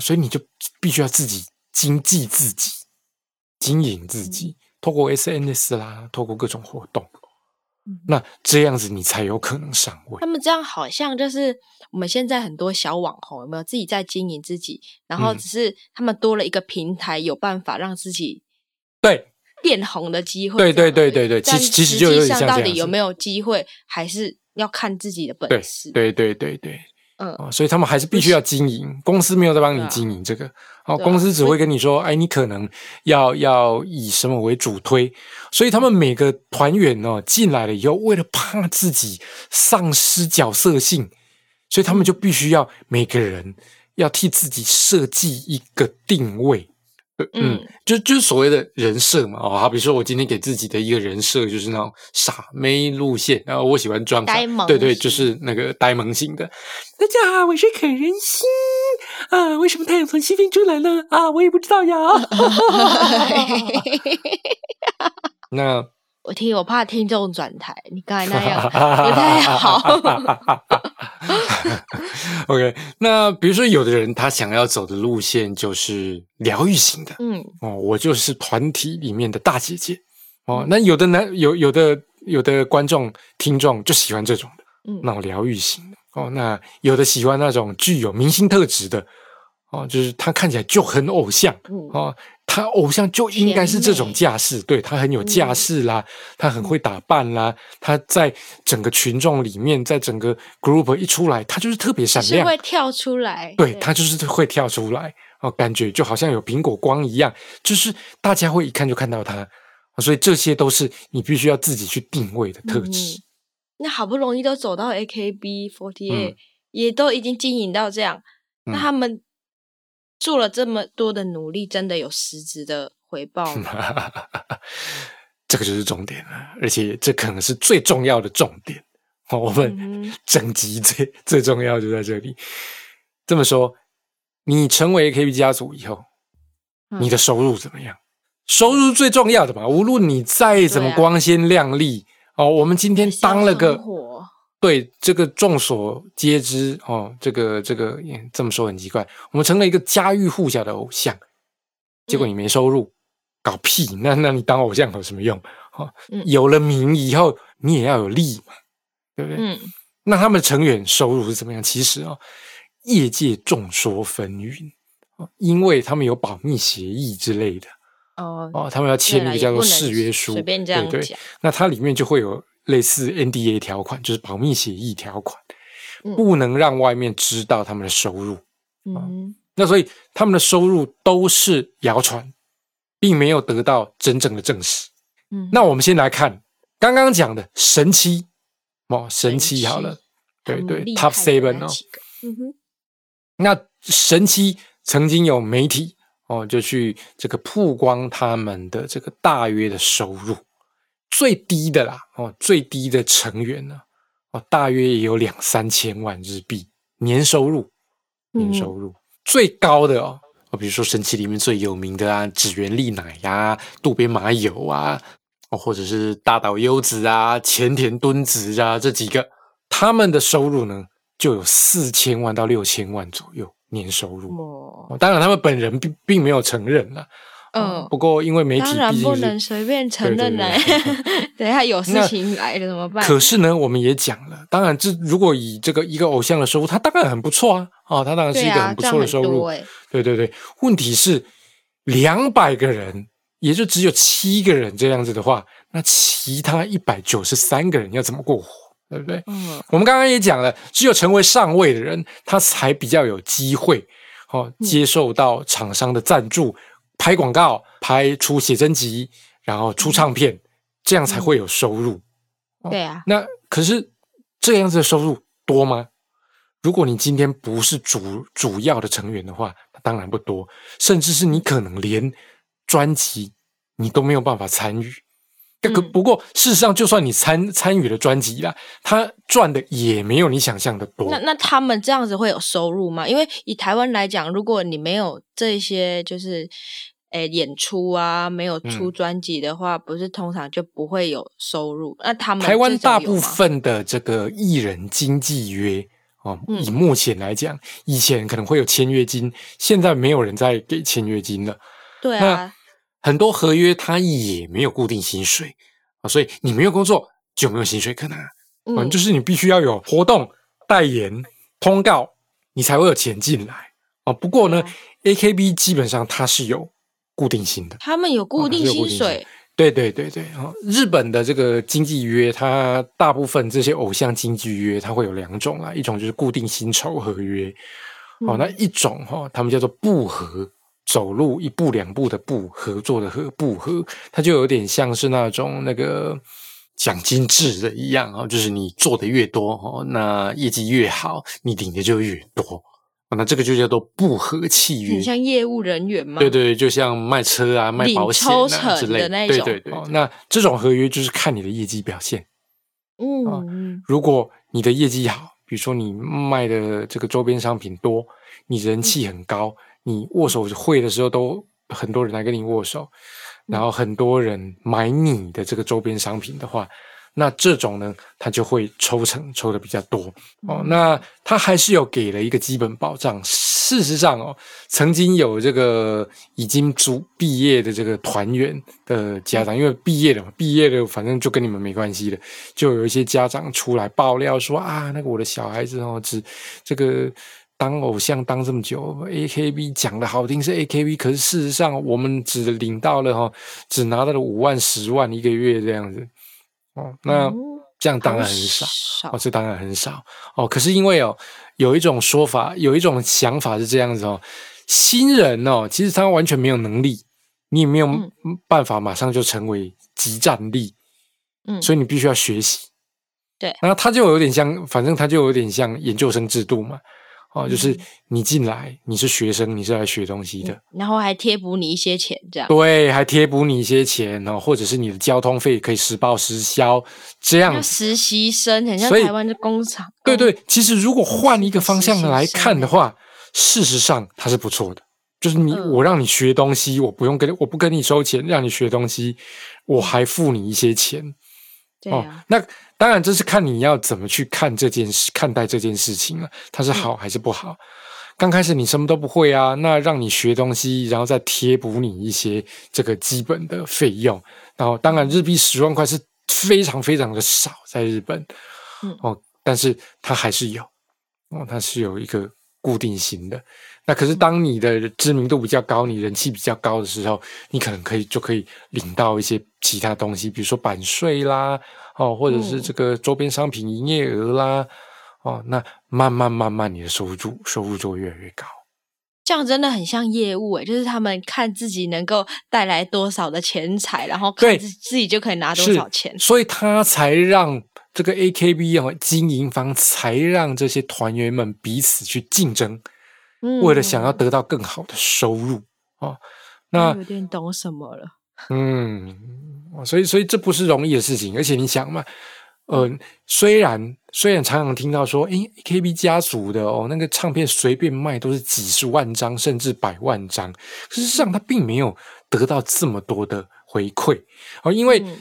所以你就必须要自己经济自己，经营自己，透过 SNS 啦，透过各种活动。那这样子你才有可能上位他。们这样好像就是我们现在很多小网红有没有自己在经营自己，然后嗯只是他们多了一个平台，有办法让自己对，变红的机会对。对对对对其其实实就有点际上到底有没有机会，还是要看自己的本对事。对对对对，嗯，哦，所以他们还是必须要经营，公司没有在帮你经营这个，哦，公司只会跟你说，哎，你可能要要以什么为主推，所以他们每个团员哦进来了以后，为了怕自己丧失角色性，所以他们就必须要每个人要替自己设计一个定位。呃嗯嗯，就就是所谓的人设嘛，哦，好比说我今天给自己的一个人设就是那种傻妹路线，然后我喜欢装呆萌对对，就是那个呆萌型的。大家好，我是可人心啊，为什么太阳从西边出来了啊？我也不知道呀。那我听我怕听众转台，你刚才那样不太好。OK，那比如说有的人他想要走的路线就是疗愈型的，嗯哦，我就是团体里面的大姐姐哦。那有的男有有的有的观众听众就喜欢这种的，嗯那种疗愈型的哦。那有的喜欢那种具有明星特质的哦，就是他看起来就很偶像嗯哦，他偶像就应该是这种架势，对他很有架势啦，他很会打扮啦，他在整个群众里面，在整个 group 一出来，他就是特别闪亮，是会跳出来。对，他就是会跳出来哦，感觉就好像有苹果光一样，就是大家会一看就看到他，所以这些都是你必须要自己去定位的特质。嗯。那好不容易都走到 AKB48，、嗯。也都已经经营到这样，那嗯。他们做了这么多的努力，真的有实质的回报吗？这个就是重点了，而且这可能是最重要的重点。哦、我们 整集最最重要就在这里。这么说，你成为 AKB 家族以后，嗯你的收入怎么样？收入是最重要的嘛，无论你再怎么光鲜亮丽、哦，我们今天当了个对这个众所皆知哦，这个这个也这么说很奇怪，我们成了一个家喻户晓的偶像，结果你没收入，搞屁！那那你当偶像有什么用？哦，嗯有了名以后，你也要有利嘛，对不对？嗯那他们成员收入是怎么样？其实哦，业界众说纷纭哦，因为他们有保密协议之类的哦，哦，他们要签一个叫做誓约书，随便这样对对。那它里面就会有类似 NDA 条款，就是保密协议条款，嗯。不能让外面知道他们的收入。嗯。那所以他们的收入都是谣传，并没有得到真正的证实。嗯，那我们先来看刚刚讲的神七哦，神七好了，对对，Top Seven 哦。嗯哼，那神七曾经有媒体哦，就去这个曝光他们的这个大约的收入，最低的啦哦，最低的成员呢哦，大约也有两三千万日币年收入，年收入、最高的哦。哦，比如说神奇里面最有名的啊，指原丽乃呀、渡边麻友啊，哦，或者是大岛优子啊、前田敦子啊这几个，他们的收入呢就有四千万到六千万左右年收入。哦，哦当然，他们本人并并没有承认啦。嗯，不过因为媒体当然不能随便承认来，等一下有事情来了怎么办？可是呢，我们也讲了，当然这如果以这个一个偶像的收入，他当然很不错啊，哦，他当然是一个很不错的收入。对对对，问题是两百个人，也就只有七个人这样子的话，那其他一百九十三个人要怎么过活？对不对？嗯我们刚刚也讲了，只有成为上位的人，他才比较有机会哦，嗯接受到厂商的赞助，拍广告、拍出写真集，然后出唱片，这样才会有收入。哦对啊，那可是这样子的收入多吗？如果你今天不是主主要的成员的话，那当然不多，甚至是你可能连专辑你都没有办法参与。可嗯不过事实上，就算你参参与了专辑啦，他赚的也没有你想象的多。那那他们这样子会有收入吗？因为以台湾来讲，如果你没有这些就是诶演出啊，没有出嗯专辑的话，不是通常就不会有收入？那他们台湾大部分的这个艺人经纪约哦，嗯以目前来讲，以前可能会有签约金，现在没有人再给签约金了。对啊，很多合约它也没有固定薪水啊，所以你没有工作，就没有薪水可拿。嗯嗯，就是你必须要有活动、代言、通告，你才会有钱进来哦。不过呢，AKB 基本上它是有固定薪的。他们有固定薪水，对对对对，哦，日本的这个经纪约，它大部分这些偶像经纪约，它会有两种啦，一种就是固定薪酬合约，哦，嗯那一种哈、哦，他们叫做不合，走路一步两步的步，合作的合，不合，它就有点像是那种那个奖金制的一样啊、哦，就是你做的越多哦，那业绩越好，你领的就越多。哦那这个就叫做不合契约，很像业务人员吗？对对，就像卖车啊、卖保险之类的那种对对对。哦那这种合约就是看你的业绩表现。嗯，啊嗯如果你的业绩好，比如说你卖的这个周边商品多，你人气很高，你握手会的时候都很多人来跟你握手，然后很多人买你的这个周边商品的话，那这种呢，它就会抽成抽的比较多哦。那它还是有给了一个基本保障。事实上哦，曾经有这个已经卒毕业的这个团员的家长，因为毕业了嘛，毕业了反正就跟你们没关系了，就有一些家长出来爆料说啊，那个我的小孩子哦，只这个。当偶像当这么久，AKB 讲的好听是 AKB，可是事实上我们只领到了哈、哦，只拿到了五万、十万一个月这样子。哦，那嗯这样当然很少少哦，这当然很少哦。可是因为哦，有一种说法，有一种想法是这样子哦，新人哦，其实他完全没有能力，你也没有嗯办法马上就成为集战力，嗯，所以你必须要学习。对然后他就有点像，反正他就有点像研究生制度嘛。哦，就是嗯你进来，你是学生，你是来学东西的，然后还贴补你一些钱，这样。对，还贴补你一些钱哦，或者是你的交通费可以实报实销，这样像实习生，很像台湾的工厂。对工，对，其实如果换一个方向来看的话，事实上它是不错的。就是你，嗯我让你学东西，我不用跟，我不跟你收钱，让你学东西，我还付你一些钱。哦对啊，，那当然这是看你要怎么去看这件事，看待这件事情了，它是好还是不好。刚开始你什么都不会啊，那让你学东西，然后再贴补你一些这个基本的费用。然后当然日币十万块是非常非常的少，在日本，嗯哦，但是它还是有，哦，它是有一个固定型的。那可是当你的知名度比较高，你人气比较高的时候，你可能可以就可以领到一些其他东西，比如说版税啦，哦，或者是嗯这个周边商品营业额啦，哦，那慢慢慢慢你的收入收入就会越来越高。这样真的很像业务诶，就是他们看自己能够带来多少的钱财，然后自自己就可以拿多少钱。所以他才让这个 AKB 哦经营方才让这些团员们彼此去竞争，嗯为了想要得到更好的收入哦。那有点懂什么了。嗯，所以所以这不是容易的事情，而且你想嘛，呃，虽然虽然常常听到说，诶 k b 家族的哦，那个唱片随便卖都是几十万张甚至百万张，事实上他并没有得到这么多的回馈哦，因为。嗯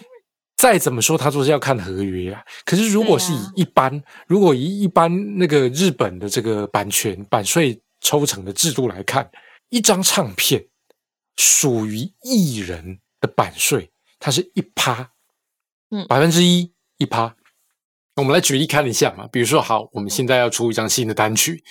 再怎么说，他说是要看合约啊。可是如果是以一般，如果以一般那个日本的这个版权版税抽成的制度来看，一张唱片属于艺人的版税，它是一趴，嗯。百分之一一趴。我们来举例看一下嘛，比如说，好，我们现在要出一张新的单曲，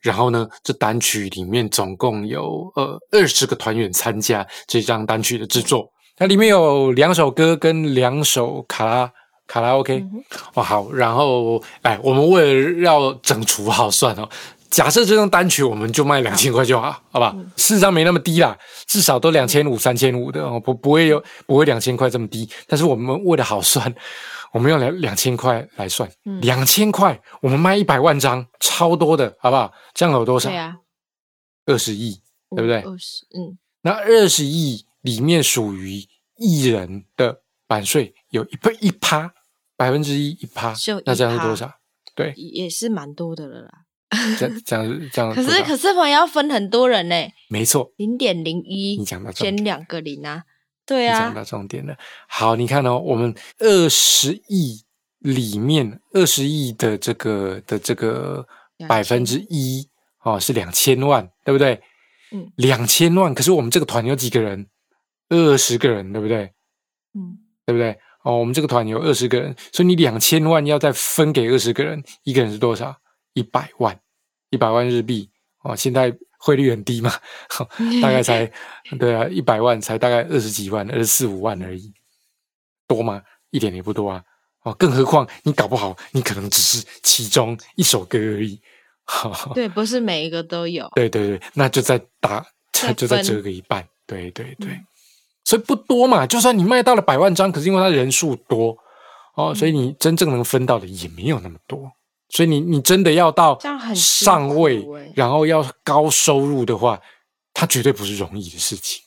然后呢，这单曲里面总共有呃二十个团员参加这张单曲的制作，它里面有两首歌跟两首卡拉卡拉 OK，、嗯哦好，然后哎，我们为了要整除好算哦，假设这张单曲我们就卖两千块就好，好吧？事实上没那么低啦，至少都两千五、三千五的哦，不不会有不会两千块这么低。但是我们为了好算，我们用两两千块来算，嗯两千块我们卖一百万张，超多的，好不好？这样有多少对？啊，二十亿，对不对？二十，嗯，那二十亿里面属于艺人的版税有一倍一趴，百分之一一趴，那这样是多少？对，也是蛮多的了啦。这样这样这样可是可是我们要分很多人呢，没错，零点零一你讲到重点，减两个零啊，对啊，你讲到重点了。好，你看哦，我们二十亿里面，二十亿的这个的这个百分之一哦是两千万，对不对？嗯，两千万，可是我们这个团有几个人？二十个人，对不对？嗯，对不对？哦，我们这个团有二十个人，所以你两千万要再分给二十个人，一个人是多少？一百万，一百万日币哦。现在汇率很低嘛，大概才 对啊，一百万才大概二十几万，二十四五万而已，多吗？一点也不多啊。哦，更何况你搞不好，你可能只是其中一首歌而已。对，不是每一个都有。对对对，那就再打，就再折个一半。对对对，所以不多嘛。就算你卖到了百万张，可是因为它人数多哦，所以你真正能分到的也没有那么多。所以你你真的要到上位，然后要高收入的话，它绝对不是容易的事情。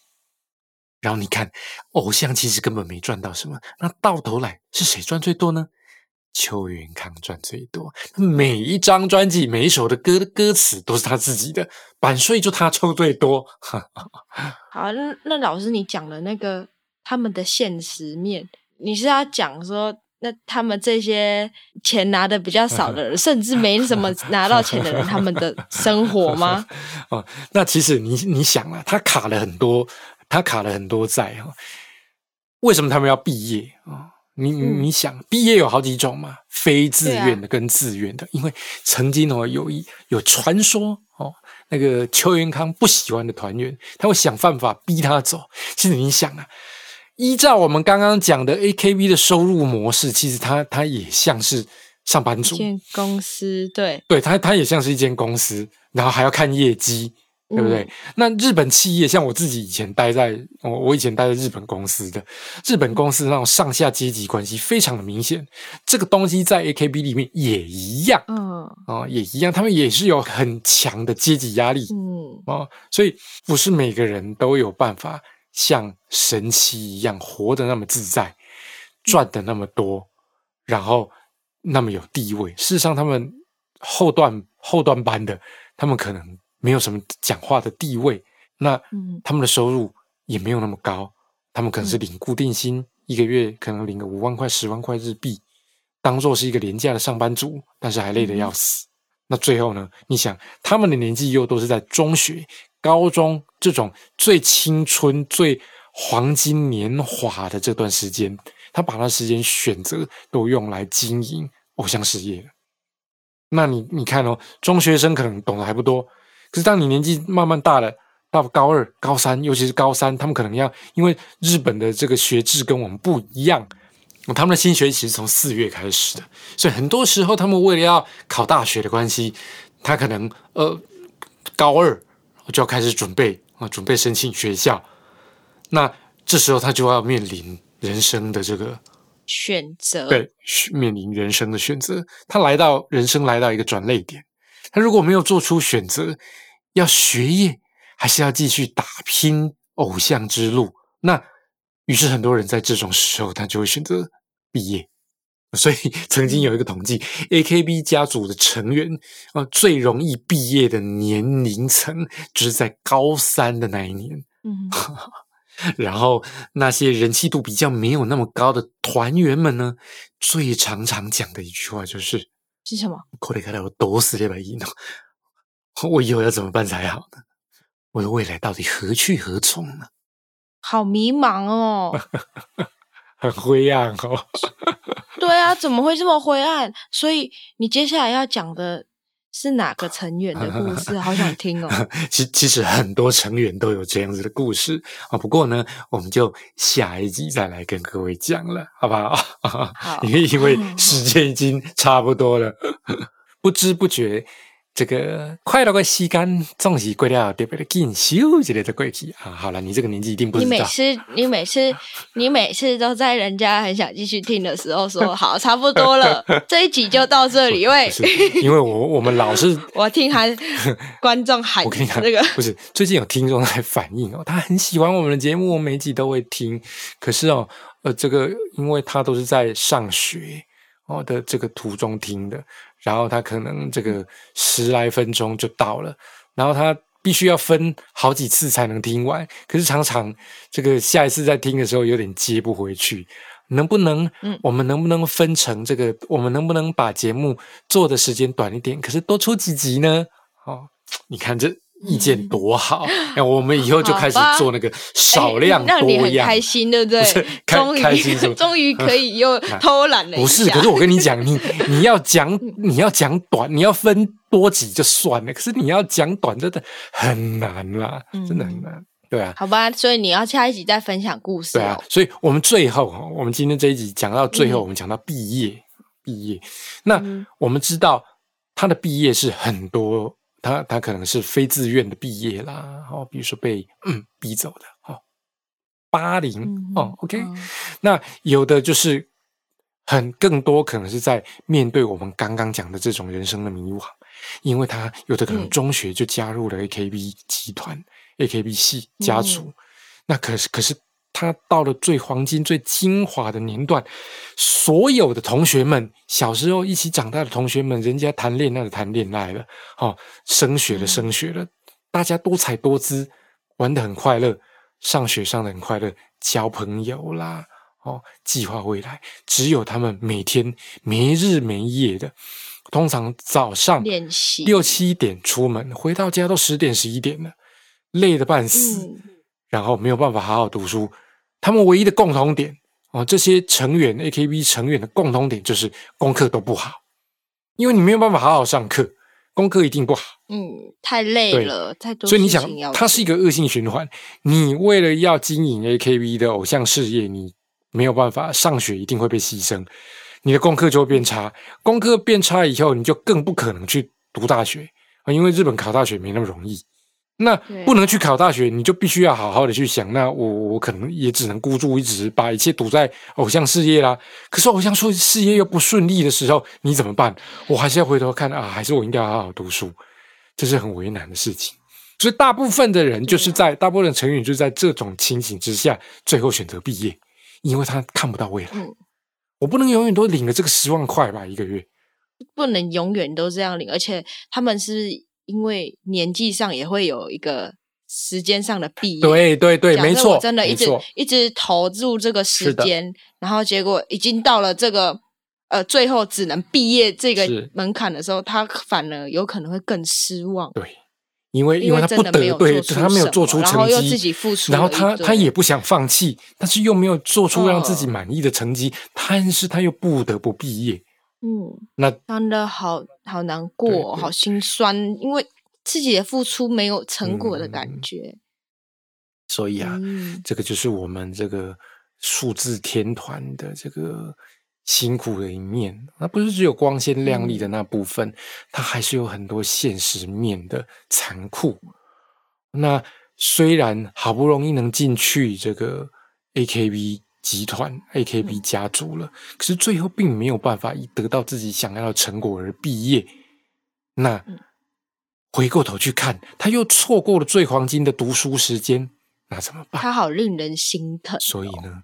然后你看，偶像其实根本没赚到什么，那到头来是谁赚最多呢？邱元康赚最多，每一张专辑、每一首的歌的歌词都是他自己的，版税就他抽最多。好，那那老师你讲的那个他们的现实面，你是要讲说，那他们这些钱拿的比较少的人，甚至没什么 拿到钱的人，他们的生活吗？哦，那其实你你想啊，他卡了很多。他卡了很多债哈，为什么他们要毕业啊？你你想，毕业有好几种嘛，非自愿的跟自愿的。因为曾经哦，有一有传说哦，那个邱元康不喜欢的团员，他会想办法逼他走。其实你想啊，依照我们刚刚讲的 AKB 的收入模式，其实它它也像是上班族，公司对对，它它也像是一间公司，然后还要看业绩。对不对？那日本企业像我自己以前待在，我我以前待在日本公司的，日本公司那种上下阶级关系非常的明显。这个东西在 AKB 里面也一样，嗯，啊，也一样，他们也是有很强的阶级压力，嗯，啊，所以不是每个人都有办法像神奇一样活得那么自在，赚的那么多，然后那么有地位。事实上，他们后段后段班的，他们可能。没有什么讲话的地位，那他们的收入也没有那么高，他们可能是领固定薪，一个月可能领个五万块、十万块日币，当做是一个廉价的上班族，但是还累得要死。那最后呢？你想，他们的年纪又都是在中学、高中这种最青春、最黄金年华的这段时间，他把那时间选择都用来经营偶像事业。那你你看哦，中学生可能懂得还不多。可是，当你年纪慢慢大了，到高二、高三，尤其是高三，他们可能要因为日本的这个学制跟我们不一样，他们的新学期是从四月开始的，所以很多时候他们为了要考大学的关系，他可能呃高二就要开始准备啊，准备申请学校，那这时候他就要面临人生的这个选择，对，面临人生的选择，他来到人生来到一个转泪点。他如果没有做出选择，要学业还是要继续打拼偶像之路，那于是很多人在这种时候，他就会选择毕业。所以 曾经有一个统计，AKB 家族的成员啊，最容易毕业的年龄层就是在高三的那一年。嗯，然后那些人气度比较没有那么高的团员们呢，最常常讲的一句话就是。是什么？我多死这把一呢？我以后要怎么办才好呢？我的未来到底何去何从呢？好迷茫哦，很灰暗哦。对啊，怎么会这么灰暗？所以你接下来要讲的。是哪个成员的故事？好想听哦！其其实很多成员都有这样子的故事啊。不过呢，我们就下一集再来跟各位讲了，好不好？好，因为因为时间已经差不多了，不知不觉。这个快乐的时间总是过了特别的紧，咻一下就过去啊！好了，你这个年纪一定不知道。你每次，你每次，你每次都在人家很想继续听的时候说好，差不多了，这一集就到这里。因为因为我我们老是 我听还观众喊，我跟你讲，这个不是最近有听众来反映哦，他很喜欢我们的节目，我每集都会听。可是哦，呃，这个因为他都是在上学哦的这个途中听的。然后他可能这个十来分钟就到了，然后他必须要分好几次才能听完。可是常常这个下一次再听的时候有点接不回去，能不能？嗯，我们能不能分成这个？我们能不能把节目做的时间短一点？可是多出几集呢？哦，你看这意见多好，哎，我们以后就开始做那个少量让你很多样。开心，对不对？开终于开心是 终于可以又 偷懒了一不是，可是我跟你讲，你你要讲你要讲短，你要分多集就算了，可是你要讲短，真的很难啦，真的很难。对啊，好吧，所以你要下一集再分享故事对啊哦。，所以我们最后哈，我们今天这一集讲到最后，嗯我们讲到毕业，毕业。那嗯我们知道他的毕业是很多，他他可能是非自愿的毕业啦，哦，比如说被嗯逼走的，哦，八零嗯哦，OK，嗯。那有的就是很更多可能是在面对我们刚刚讲的这种人生的迷惘，因为他有的可能嗯。中学就加入了 AKB 集团、AKB 系家族，嗯那可是可是他到了最黄金、最精华的年段，所有的同学们小时候一起长大的同学们，人家谈恋爱的谈恋爱了，哦，升学的嗯。升学了，大家多彩多姿，玩的很快乐，上学上的很快乐，交朋友啦，哦，计划未来，只有他们每天没日没夜的，通常早上六七点出门，回到家都十点十一点了，累得半死，嗯。然后没有办法好好读书。他们唯一的共同点哦，这些成员 AKB 成员的共同点就是功课都不好，因为你没有办法好好上课，功课一定不好。嗯，太累了，太多所以你想它是一个恶性循环。你为了要经营 AKB 的偶像事业，你没有办法上学，一定会被牺牲，你的功课就会变差。功课变差以后，你就更不可能去读大学啊，因为日本考大学没那么容易。那不能去考大学，你就必须要好好的去想。那我我可能也只能孤注一掷，把一切赌在偶像事业啦。可是偶像说事业又不顺利的时候，你怎么办？我还是要回头看啊，还是我应该好好读书，这是很为难的事情。所以大部分的人就是在大部分的成员就是在这种情形之下，最后选择毕业，因为他看不到未来。嗯我不能永远都领了这个十万块吧，一个月。不能永远都这样领，而且他们是因为年纪上也会有一个时间上的毕业。对对对，没错，真的一直一直投入这个时间，然后结果已经到了这个呃最后只能毕业这个门槛的时候，他反而有可能会更失望，对，因为因为他不得对，做他没有做出成绩然后又，自己付出然后他他也不想放弃，但是又没有做出让自己嗯满意的成绩，但是他又不得不毕业。嗯，那真的好好难对过，对好心酸，因为自己的付出没有成果的嗯感觉。所以啊，嗯这个就是我们这个数字天团的这个辛苦的一面。那不是只有光鲜亮丽的嗯那部分，它还是有很多现实面的残酷。那虽然好不容易能进去这个 AKB 集团、AKB 嗯家族了，可是最后并没有办法以得到自己想要的成果而毕业。那嗯回过头去看，他又错过了最黄金的读书时间，那怎么办？他好令人心疼。所以呢，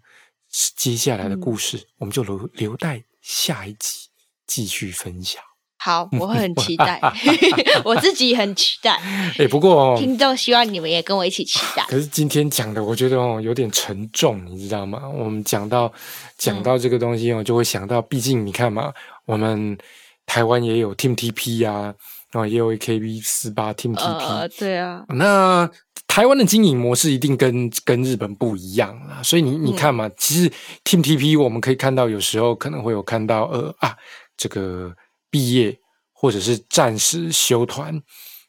接下来的嗯故事，我们就留留待下一集继续分享。好，我会很期待，我自己很期待。哎，不过哦，听众希望你们也跟我一起期待。可是今天讲的，我觉得哦有点沉重，你知道吗？我们讲到讲到这个东西，我就会想到，毕竟你看嘛，我们台湾也有 Team TP 啊，然后也有 AKB 四八 Team TP，、呃，对啊，那台湾的经营模式一定跟跟日本不一样啦，所以你你看嘛，其实 Team TP 我们可以看到，有时候可能会有看到呃啊这个毕业或者是暂时休团，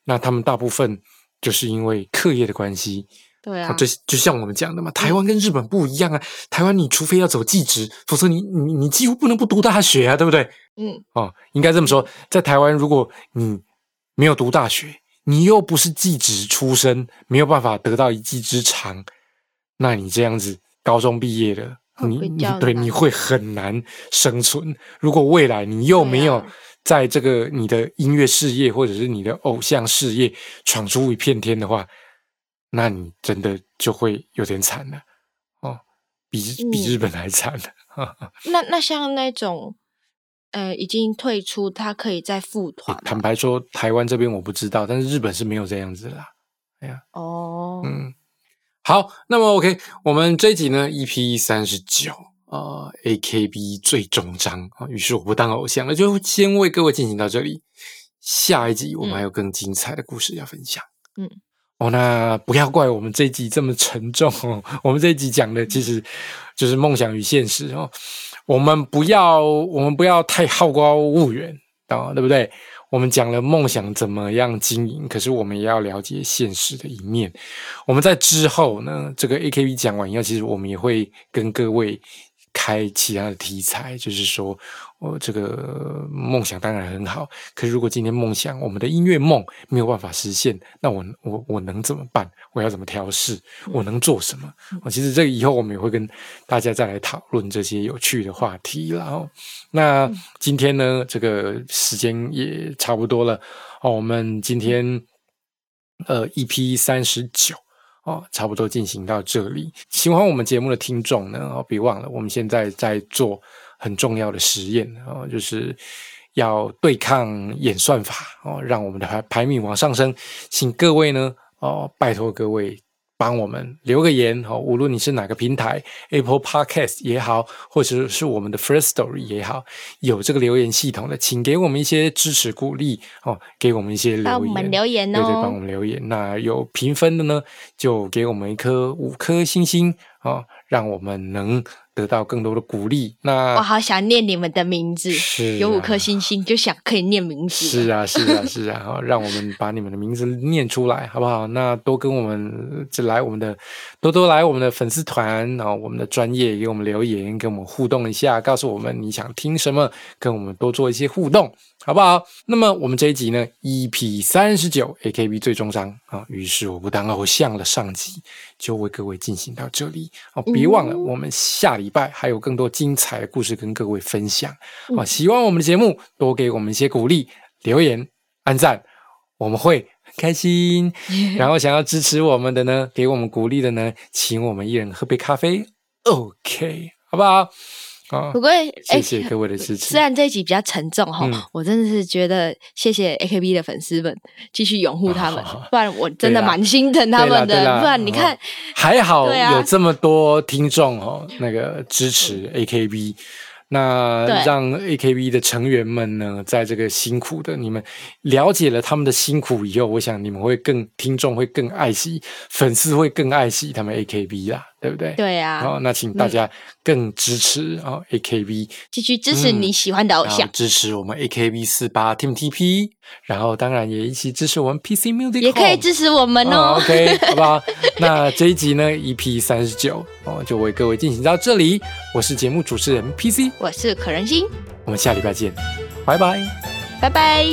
那他们大部分就是因为课业的关系，对啊，这就像我们讲的嘛，台湾跟日本不一样啊，台湾你除非要走技职，否则你你你几乎不能不读大学啊，对不对？嗯，哦，应该这么说，在台湾，如果你没有读大学，你又不是技职出身，没有办法得到一技之长，那你这样子高中毕业了，你你对你会很难生存。如果未来你又没有啊在这个你的音乐事业或者是你的偶像事业闯出一片天的话，那你真的就会有点惨了哦，比比嗯日本还惨了。那那像那种呃已经退出，他可以再复团吗坦白说，台湾这边我不知道，但是日本是没有这样子啦。哎呀。哦，嗯，好，那么 OK，我们这一集呢，EP 三十九，呃，AKB 最终章啊，于是我不当偶像了，就先为各位进行到这里。下一集我们还有更精彩的故事要分享。嗯，哦，那不要怪我们这一集这么沉重哦。我们这一集讲的其实就是梦想与现实哦。我们不要，我们不要太好高骛远啊，对不对？我们讲了梦想怎么样经营，可是我们也要了解现实的一面。我们在之后呢，这个 AKB 讲完以后，其实我们也会跟各位。开其他的题材，就是说，我这个梦想当然很好，可是如果今天梦想我们的音乐梦没有办法实现，那我我我能怎么办？我要怎么调试？我能做什么？我其实这个以后我们也会跟大家再来讨论这些有趣的话题然后，那今天呢，这个时间也差不多了哦，我们今天呃 EP 三十九。哦，差不多进行到这里。喜欢我们节目的听众呢，哦，别忘了，我们现在在做很重要的实验哦，就是要对抗演算法哦，让我们的排排名往上升。请各位呢，哦，拜托各位。帮我们留个言哦，无论你是哪个平台，Apple Podcast 也好，或者是我们的 First Story 也好，有这个留言系统的，请给我们一些支持鼓励哦，给我们一些留言，帮我们留言哦，对对，帮我们留言。那有评分的呢，就给我们一颗五颗星星哦，让我们能。得到更多的鼓励，那我好想念你们的名字，是有五颗星星就想可以念名字，是啊，是啊，是啊，好，让我们把你们的名字念出来，好不好？那多跟我们就来我们的，多多来我们的粉丝团啊，我们的专业给我们留言，跟我们互动一下，告诉我们你想听什么，跟我们多做一些互动。好不好？那么我们这一集呢，EP 三十九，AKB 最终章啊。于是我不当偶像了，上集就为各位进行到这里哦。别忘了，我们下礼拜还有更多精彩的故事跟各位分享啊。希望我们的节目多给我们一些鼓励，留言、按赞，我们会很开心。然后想要支持我们的呢，给我们鼓励的呢，请我们一人喝杯咖啡，OK，好不好？不过，谢谢各位的支持。虽然这一集比较沉重哈，我真的是觉得谢谢 AKB 的粉丝们继续拥护他们，不然我真的蛮心疼他们的。不然你看，还好有这么多听众哦，那个支持 AKB。那让 A K B 的成员们呢，在这个辛苦的你们了解了他们的辛苦以后，我想你们会更听众会更爱惜，粉丝会更爱惜他们 A K B 啦，对不对？对呀。好，那请大家更支持啊 A K B，继续支持你喜欢的偶像，支持我们 A K B 四八 Team T P，然后当然也一起支持我们 P C Music，也可以支持我们哦。OK，好不好？那这一集呢，E P 三十九哦，就为各位进行到这里。我是节目主持人 P C。我是可人心，我们下礼拜见，拜拜，拜拜。